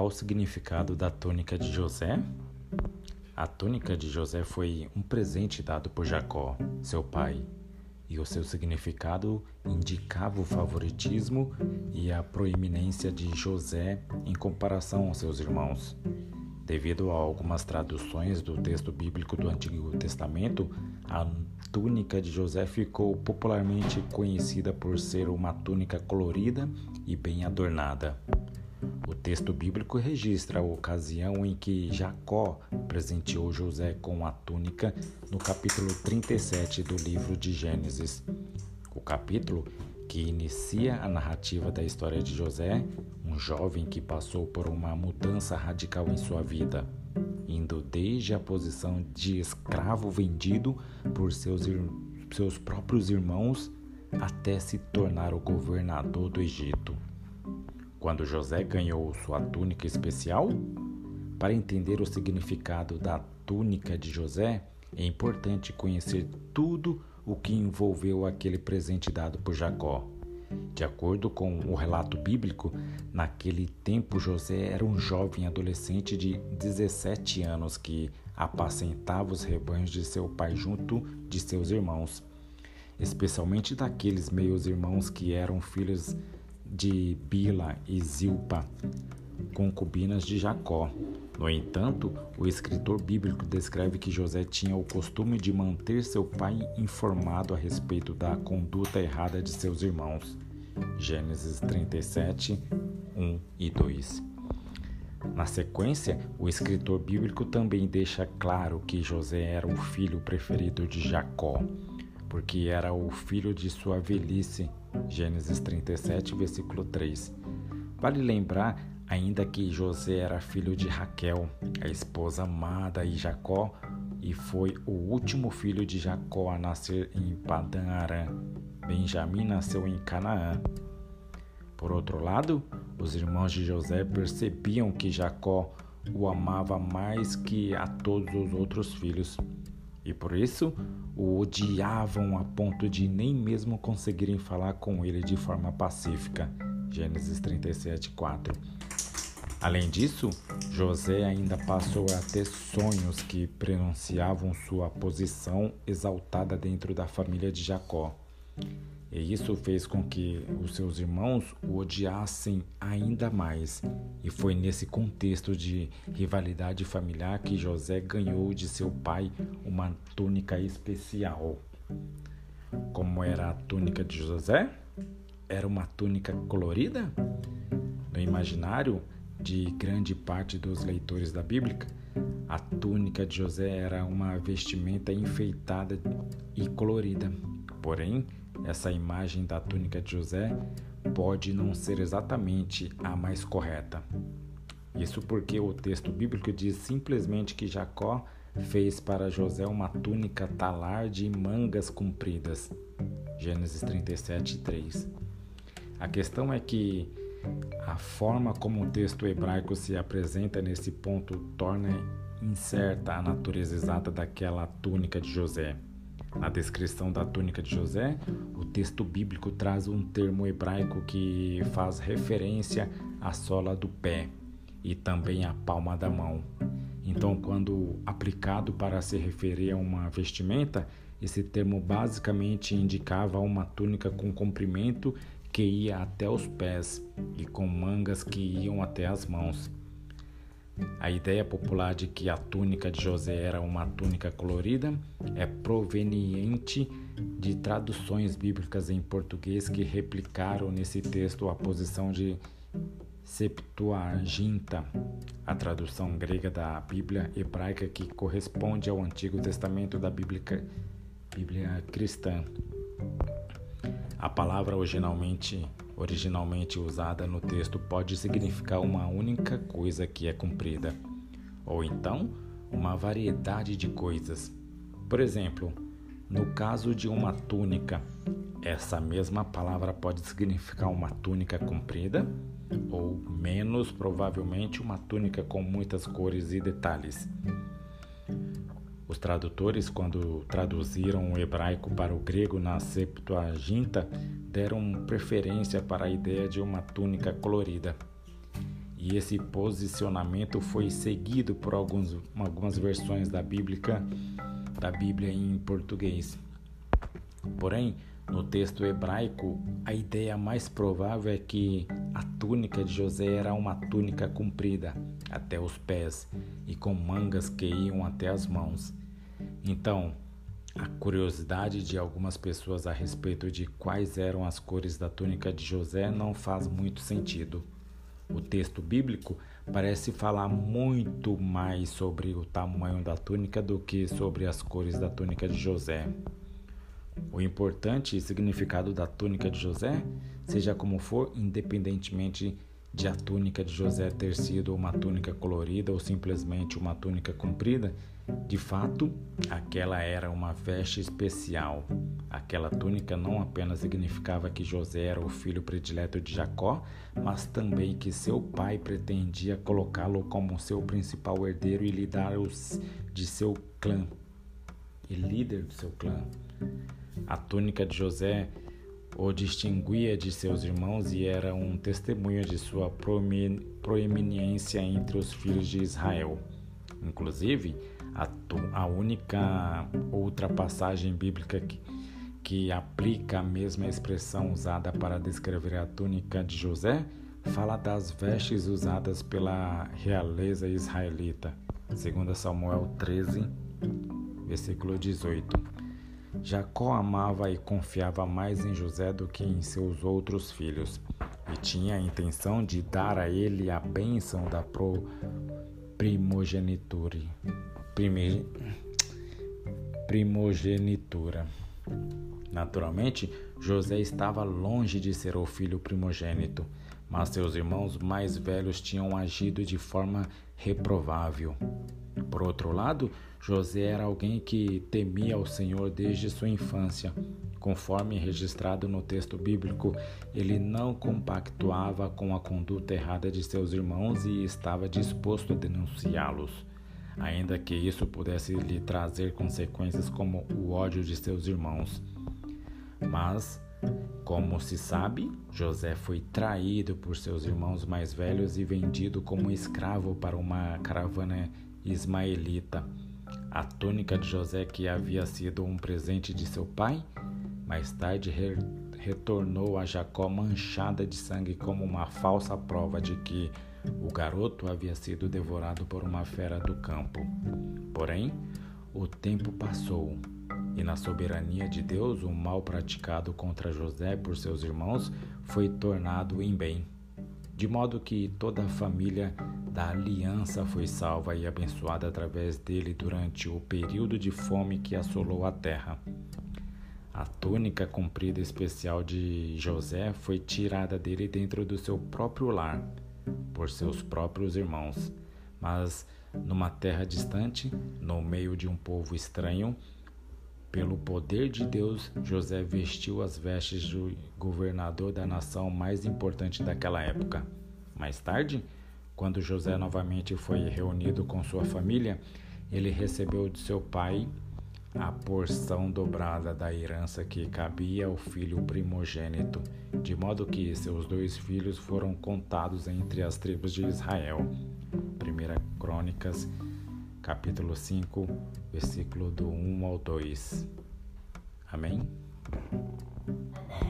Qual o significado da túnica de José? A túnica de José foi um presente dado por Jacó, seu pai, e o seu significado indicava o favoritismo e a proeminência de José em comparação aos seus irmãos. Devido a algumas traduções do texto bíblico do Antigo Testamento, a túnica de José ficou popularmente conhecida por ser uma túnica colorida e bem adornada. O texto bíblico registra a ocasião em que Jacó presenteou José com a túnica no capítulo 37 do livro de Gênesis. O capítulo que inicia a narrativa da história de José, um jovem que passou por uma mudança radical em sua vida, indo desde a posição de escravo vendido por seus, seus próprios irmãos até se tornar o governador do Egito. Quando José ganhou sua túnica especial, para entender o significado da túnica de José, é importante conhecer tudo o que envolveu aquele presente dado por Jacó. De acordo com o relato bíblico, naquele tempo José era um jovem adolescente de 17 anos que apacentava os rebanhos de seu pai junto de seus irmãos, especialmente daqueles meios irmãos que eram filhos de Bila e Zilpa, concubinas de Jacó. No entanto, o escritor bíblico descreve que José tinha o costume de manter seu pai informado a respeito da conduta errada de seus irmãos. Gênesis 37, 1 e 2. Na sequência, o escritor bíblico também deixa claro que José era o filho preferido de Jacó, porque era o filho de sua velhice. Gênesis 37, versículo 3. Vale lembrar ainda que José era filho de Raquel, a esposa amada de Jacó, e foi o último filho de Jacó a nascer em Padã Arã. Benjamim nasceu em Canaã. Por outro lado, os irmãos de José percebiam que Jacó o amava mais que a todos os outros filhos, e por isso o odiavam a ponto de nem mesmo conseguirem falar com ele de forma pacífica. Gênesis 37, 4. Além disso, José ainda passou a ter sonhos que pronunciavam sua posição exaltada dentro da família de Jacó. E isso fez com que os seus irmãos o odiassem ainda mais. E foi nesse contexto de rivalidade familiar que José ganhou de seu pai uma túnica especial. Como era a túnica de José? Era uma túnica colorida? No imaginário, de grande parte dos leitores da Bíblia, a túnica de José era uma vestimenta enfeitada e colorida. Porém, essa imagem da túnica de José pode não ser exatamente a mais correta. Isso porque o texto bíblico diz simplesmente que Jacó fez para José uma túnica talar de mangas compridas. Gênesis 37, 3. A questão é que a forma como o texto hebraico se apresenta nesse ponto torna incerta a natureza exata daquela túnica de José. Na descrição da túnica de José, o texto bíblico traz um termo hebraico que faz referência à sola do pé e também à palma da mão. Então, quando aplicado para se referir a uma vestimenta, esse termo basicamente indicava uma túnica com comprimento que ia até os pés e com mangas que iam até as mãos. A ideia popular de que a túnica de José era uma túnica colorida é proveniente de traduções bíblicas em português que replicaram nesse texto a posição de Septuaginta, a tradução grega da Bíblia hebraica que corresponde ao Antigo Testamento da Bíblia, Bíblia cristã. A palavra originalmente, originalmente usada no texto pode significar uma única coisa que é cumprida, ou então uma variedade de coisas. Por exemplo, no caso de uma túnica, essa mesma palavra pode significar uma túnica comprida, ou menos provavelmente uma túnica com muitas cores e detalhes. Os tradutores, quando traduziram o hebraico para o grego na Septuaginta, deram preferência para a ideia de uma túnica colorida. E esse posicionamento foi seguido por alguns, algumas versões da Bíblia, da Bíblia em português. Porém, no texto hebraico, a ideia mais provável é que a túnica de José era uma túnica comprida até os pés e com mangas que iam até as mãos. Então, a curiosidade de algumas pessoas a respeito de quais eram as cores da túnica de José não faz muito sentido. O texto bíblico parece falar muito mais sobre o tamanho da túnica do que sobre as cores da túnica de José. O importante significado da túnica de José, seja como for, independentemente de a túnica de José ter sido uma túnica colorida ou simplesmente uma túnica comprida, de fato, aquela era uma veste especial. Aquela túnica não apenas significava que José era o filho predileto de Jacó, mas também que seu pai pretendia colocá-lo como seu principal herdeiro e líder de seu clã. E líder do seu clã. A túnica de José o distinguia de seus irmãos e era um testemunho de sua proeminência entre os filhos de Israel. Inclusive, a, a única outra passagem bíblica que, que aplica a mesma expressão usada para descrever a túnica de José fala das vestes usadas pela realeza israelita. Segundo Samuel 13, versículo 18. Jacó amava e confiava mais em José do que em seus outros filhos, e tinha a intenção de dar a ele a bênção da pro primogenitura. Prime, primogenitura. Naturalmente, José estava longe de ser o filho primogênito, mas seus irmãos mais velhos tinham agido de forma reprovável. Por outro lado, José era alguém que temia o Senhor desde sua infância. Conforme registrado no texto bíblico, ele não compactuava com a conduta errada de seus irmãos e estava disposto a denunciá-los, ainda que isso pudesse lhe trazer consequências como o ódio de seus irmãos. Mas, como se sabe, José foi traído por seus irmãos mais velhos e vendido como escravo para uma caravana ismaelita. A túnica de José, que havia sido um presente de seu pai, mais tarde re retornou a Jacó manchada de sangue como uma falsa prova de que o garoto havia sido devorado por uma fera do campo. Porém, o tempo passou e, na soberania de Deus, o mal praticado contra José por seus irmãos foi tornado em bem, de modo que toda a família da aliança foi salva e abençoada através dele durante o período de fome que assolou a terra. A túnica comprida especial de José foi tirada dele dentro do seu próprio lar, por seus próprios irmãos, mas numa terra distante, no meio de um povo estranho, pelo poder de Deus, José vestiu as vestes do governador da nação mais importante daquela época. Mais tarde, quando José novamente foi reunido com sua família, ele recebeu de seu pai a porção dobrada da herança que cabia ao filho primogênito, de modo que seus dois filhos foram contados entre as tribos de Israel. 1 Crônicas, capítulo 5, versículo do 1 ao 2. Amém? Amém.